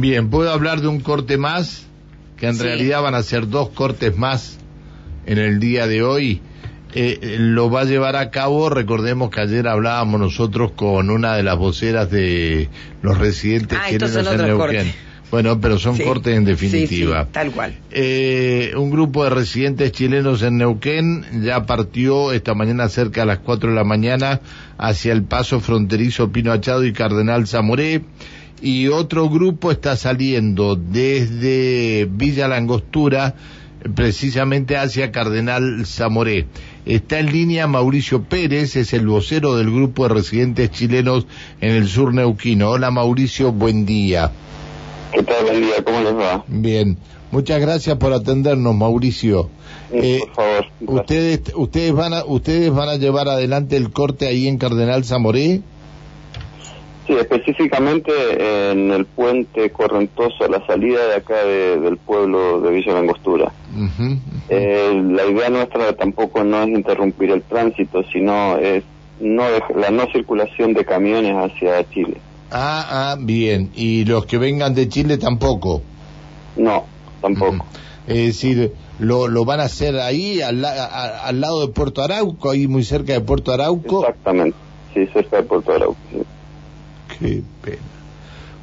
Bien, puedo hablar de un corte más, que en realidad van a ser dos cortes más en el día de hoy. Eh, lo va a llevar a cabo, recordemos que ayer hablábamos nosotros con una de las voceras de los residentes Ah, chilenos estos son en otros Neuquén. Bueno, pero son Sí. cortes en definitiva. Sí, sí, tal cual. Eh, un grupo de residentes chilenos en Neuquén ya partió esta mañana cerca de las 4 de la mañana hacia el paso fronterizo Pino Achado y Cardenal Zamoré. Y otro grupo está saliendo desde Villa Langostura precisamente hacia Cardenal Zamoré. Está en línea Mauricio Pérez, es el vocero del grupo de residentes chilenos en el sur neuquino. Hola Mauricio, buen día. ¿Qué tal? Buen día, ¿cómo les va? Bien, muchas gracias por atendernos, Mauricio. Eh, Por favor. ustedes, ustedes van a, ustedes van a llevar adelante el corte ahí en Cardenal Zamoré. Sí, específicamente en el puente Correntoso, a la salida de acá de- del pueblo de Villa Langostura. Ujú. Eh, la idea nuestra tampoco no es interrumpir el tránsito, sino es no la no circulación de camiones hacia Chile. Ah, ah, bien. Y los que vengan de Chile tampoco. No, tampoco. Es decir, lo, lo van a hacer ahí al, la- a- al lado de Puerto Arauco, ahí muy cerca de Puerto Arauco. Exactamente. Sí, cerca de Puerto Arauco. sí. Qué pena.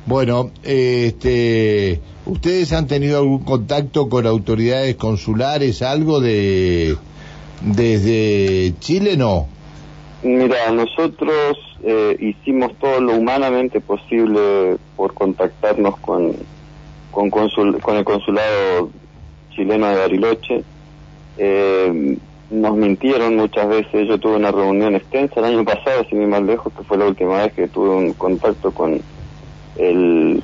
Bueno, este, ¿ustedes han tenido algún contacto con autoridades consulares, algo de desde Chile? No. Mira, nosotros eh, hicimos todo lo humanamente posible por contactarnos con, con, consul- con el consulado chileno de Bariloche. Eh, nos mintieron muchas veces. Yo tuve una reunión extensa el año pasado, sin ir más lejos, que fue la última vez que tuve un contacto con el,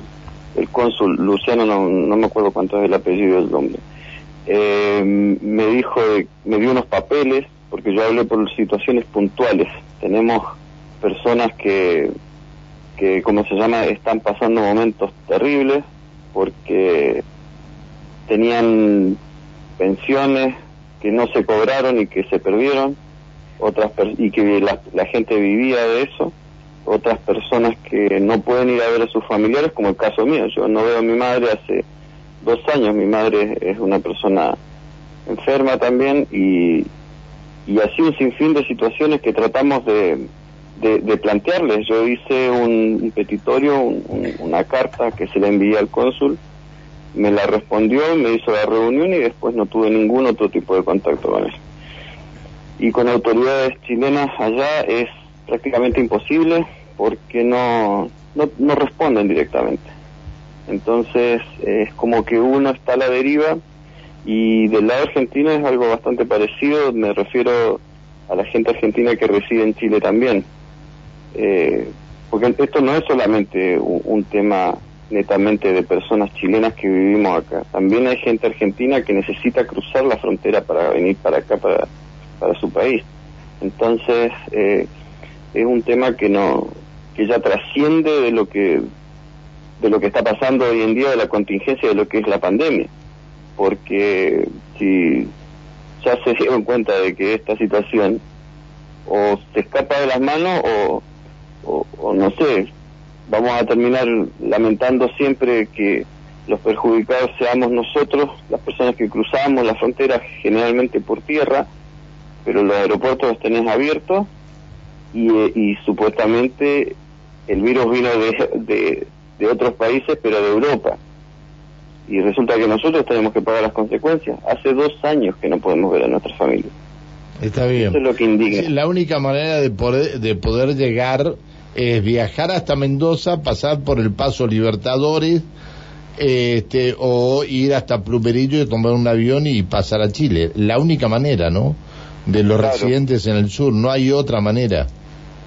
el cónsul Luciano, no, no me acuerdo cuánto es el apellido del hombre. Eh, me dijo, me dio unos papeles, porque yo hablé por situaciones puntuales. Tenemos personas que, que, como se llama, están pasando momentos terribles porque tenían pensiones que no se cobraron y que se perdieron, otras per- y que la, la gente vivía de eso, otras personas que no pueden ir a ver a sus familiares, como el caso mío. Yo no veo a mi madre hace dos años, mi madre es una persona enferma también y, y así un sinfín de situaciones que tratamos de, de, plantearles. Yo hice un, petitorio, un- una carta que se le envié al cónsul, me la respondió, me hizo la reunión y después no tuve ningún otro tipo de contacto con él. Y con autoridades chilenas allá es prácticamente imposible porque no, no, no responden directamente. Entonces es como que uno está a la deriva y del lado argentino es algo bastante parecido, me refiero a la gente argentina que reside en Chile también. Eh, porque esto no es solamente un, un tema netamente de personas chilenas que vivimos acá, también hay gente argentina que necesita cruzar la frontera para venir para acá, para, para su país. Entonces eh, es un tema que no que ya trasciende de lo que de lo que está pasando hoy en día de la contingencia de lo que es la pandemia porque si ya se dieron cuenta de que esta situación o se escapa de las manos o, o, o no sé, vamos a terminar lamentando siempre que los perjudicados seamos nosotros, las personas que cruzamos la frontera generalmente por tierra, pero los aeropuertos los tenés abiertos y, eh, y supuestamente el virus vino de, de, de otros países, pero de Europa y resulta que nosotros tenemos que pagar las consecuencias. Hace dos años que no podemos ver a nuestra familia. Está bien. Eso es lo que indigna. Sí, la única manera de poder, de poder llegar es viajar hasta Mendoza, pasar por el Paso Libertadores, este, o ir hasta Plumerillo y tomar un avión y pasar a Chile. La única manera, ¿no? De los Claro. residentes en el sur, no hay otra manera.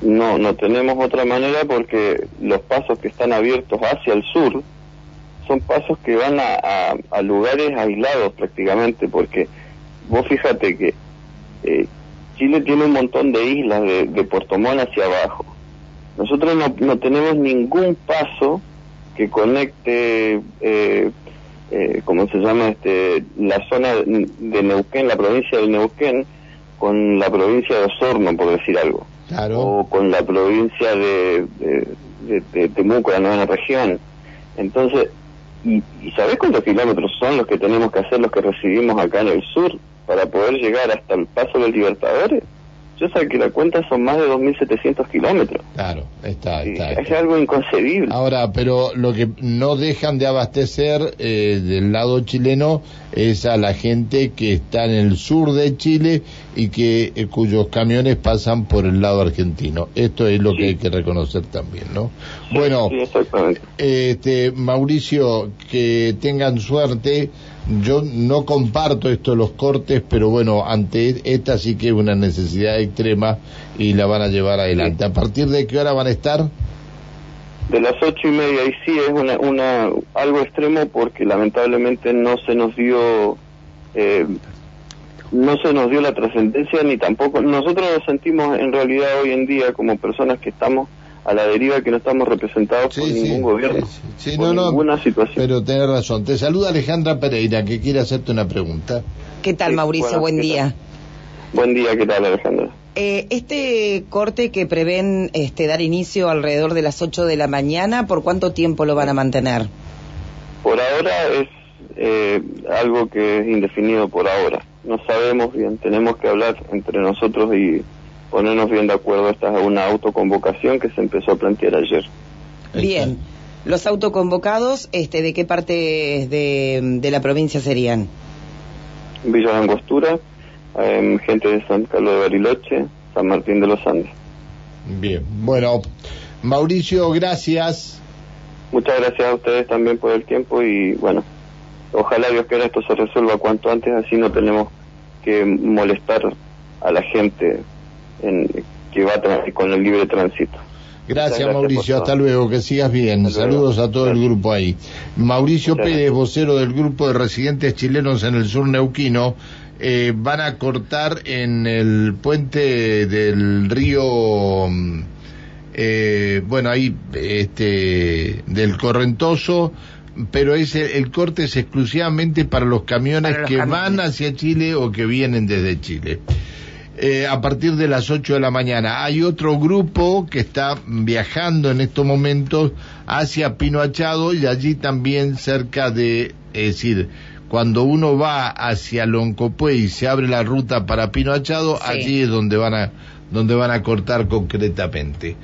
No, no tenemos otra manera porque los pasos que están abiertos hacia el sur son pasos que van a, a- a lugares aislados prácticamente, porque vos fíjate que eh, Chile tiene un montón de islas de, de Puerto Montt hacia abajo. Nosotros no, no tenemos ningún paso que conecte, eh, eh, ¿cómo se llama? este La zona de Neuquén, la provincia de Neuquén, con la provincia de Osorno, por decir algo Claro. o con la provincia de, de, de- de Temuco, la novena región. Entonces, y, y ¿sabés cuántos kilómetros son los que tenemos que hacer los que recibimos acá en el sur para poder llegar hasta el Paso de los Libertadores? Yo sé que la cuenta son más de 2.700 kilómetros. Claro, está, está, Es algo inconcebible. Ahora, pero lo que no dejan de abastecer eh, del lado chileno es a la gente que está en el sur de Chile y que eh, cuyos camiones pasan por el lado argentino. Esto es lo que hay que reconocer también, ¿no? bueno, este, Mauricio, que tengan suerte yo no comparto esto de los cortes, pero bueno, ante esta sí que es una necesidad extrema y la van a llevar adelante. ¿A partir de qué hora van a estar? De las ocho y media y sí es una, una algo extremo porque lamentablemente no se nos dio eh, no se nos dio la trascendencia ni tampoco nosotros nos sentimos en realidad hoy en día como personas que estamos a la deriva que no estamos representados por ningún gobierno, sí, por ninguna situación. Pero tenés razón. Te saluda Alejandra Pereira, que quiere hacerte una pregunta. ¿Qué tal, Mauricio? Buen día. Buen día, ¿qué tal, Alejandra? Eh, este corte que prevén este, dar inicio alrededor de las 8 de la mañana, ¿por cuánto tiempo lo van a mantener? Por ahora es eh, algo que es indefinido por ahora. No sabemos bien, tenemos que hablar entre nosotros y ponernos bien de acuerdo. Esta es una autoconvocación que se empezó a plantear ayer. Bien. ¿Los autoconvocados, este, de qué parte de, la provincia serían? Villa de Em, gente de San Carlos de Bariloche, San Martín de los Andes. Bien, bueno, Mauricio, gracias. Muchas gracias a ustedes también por el tiempo y bueno, ojalá Dios quiera esto se resuelva cuanto antes, así no tenemos que molestar a la gente en, que va con el libre tránsito. Gracias, Mauricio, hasta luego, que sigas bien. Saludos a todo el grupo ahí. Mauricio Pérez, vocero del grupo de residentes chilenos en el sur neuquino, eh, van a cortar en el puente del río, eh, bueno, ahí, este, del Correntoso, pero ese, el corte es exclusivamente para los camiones que van hacia Chile o que vienen desde Chile. Eh, a partir de las 8 de la mañana. Hay otro grupo que está viajando en estos momentos hacia Pino Achado y allí también cerca de, es decir, cuando uno va hacia Loncopue y se abre la ruta para Pino Achado, allí es donde van a, donde van a cortar concretamente.